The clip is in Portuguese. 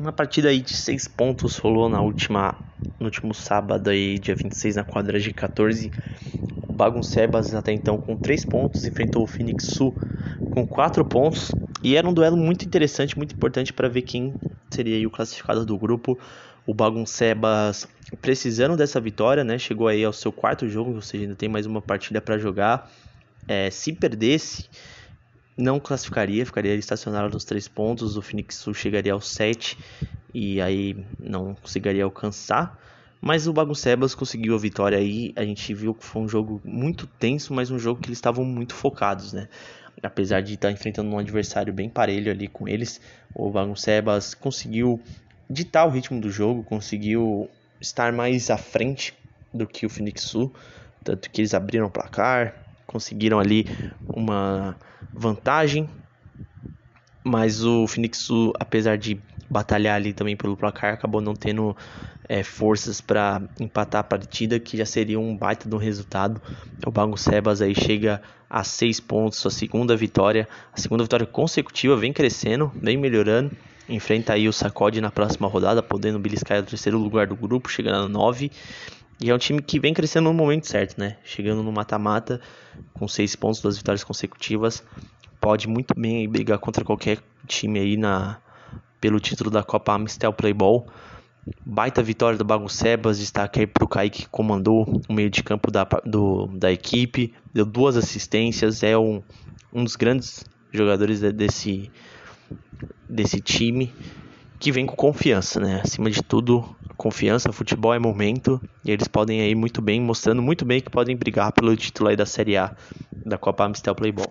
Uma partida aí de 6 pontos rolou na última, no último sábado aí, dia 26, na quadra G14. O Baguncebas até então com 3 pontos, enfrentou o Phoenix Sul com 4 pontos. E era um duelo muito interessante, muito importante para ver quem seria o classificado do grupo. O Baguncebas precisando dessa vitória, né? Chegou aí ao seu quarto jogo, ou seja, ainda tem mais uma partida para jogar. É, se perdesse, não classificaria, ficaria estacionado nos três pontos. O Phoenix Sul chegaria aos sete e aí não conseguiria alcançar. Mas o Baguncebas conseguiu a vitória aí. A gente viu que foi um jogo muito tenso, mas um jogo que eles estavam muito focados, né? Apesar de estar enfrentando um adversário bem parelho ali com eles, o Baguncebas conseguiu ditar o ritmo do jogo, conseguiu estar mais à frente do que o Phoenix Sul, tanto que eles abriram o placar, conseguiram ali uma vantagem, mas o Phoenix apesar de batalhar ali também pelo placar, acabou não tendo é, forças para empatar a partida, que já seria um baita um resultado. O Bago Sebas aí chega a seis pontos, sua segunda vitória, a segunda vitória consecutiva, vem crescendo, vem melhorando. Enfrenta aí o Sacode na próxima rodada, podendo beliscar o terceiro lugar do grupo, chegando a 9. E é um time que vem crescendo no momento certo, né? Chegando no mata-mata, com seis pontos, duas vitórias consecutivas. Pode muito bem brigar contra qualquer time aí na, pelo título da Copa Amistel Playball. Baita vitória do Baguncebas, destaque aí para o Kaique que comandou o meio de campo da, do, da equipe, deu duas assistências, é um, um dos grandes jogadores desse, desse time que vem com confiança, né? Acima de tudo, confiança, futebol é momento e eles podem aí muito bem, mostrando muito bem que podem brigar pelo título aí da Série A da Copa Amistel Playball.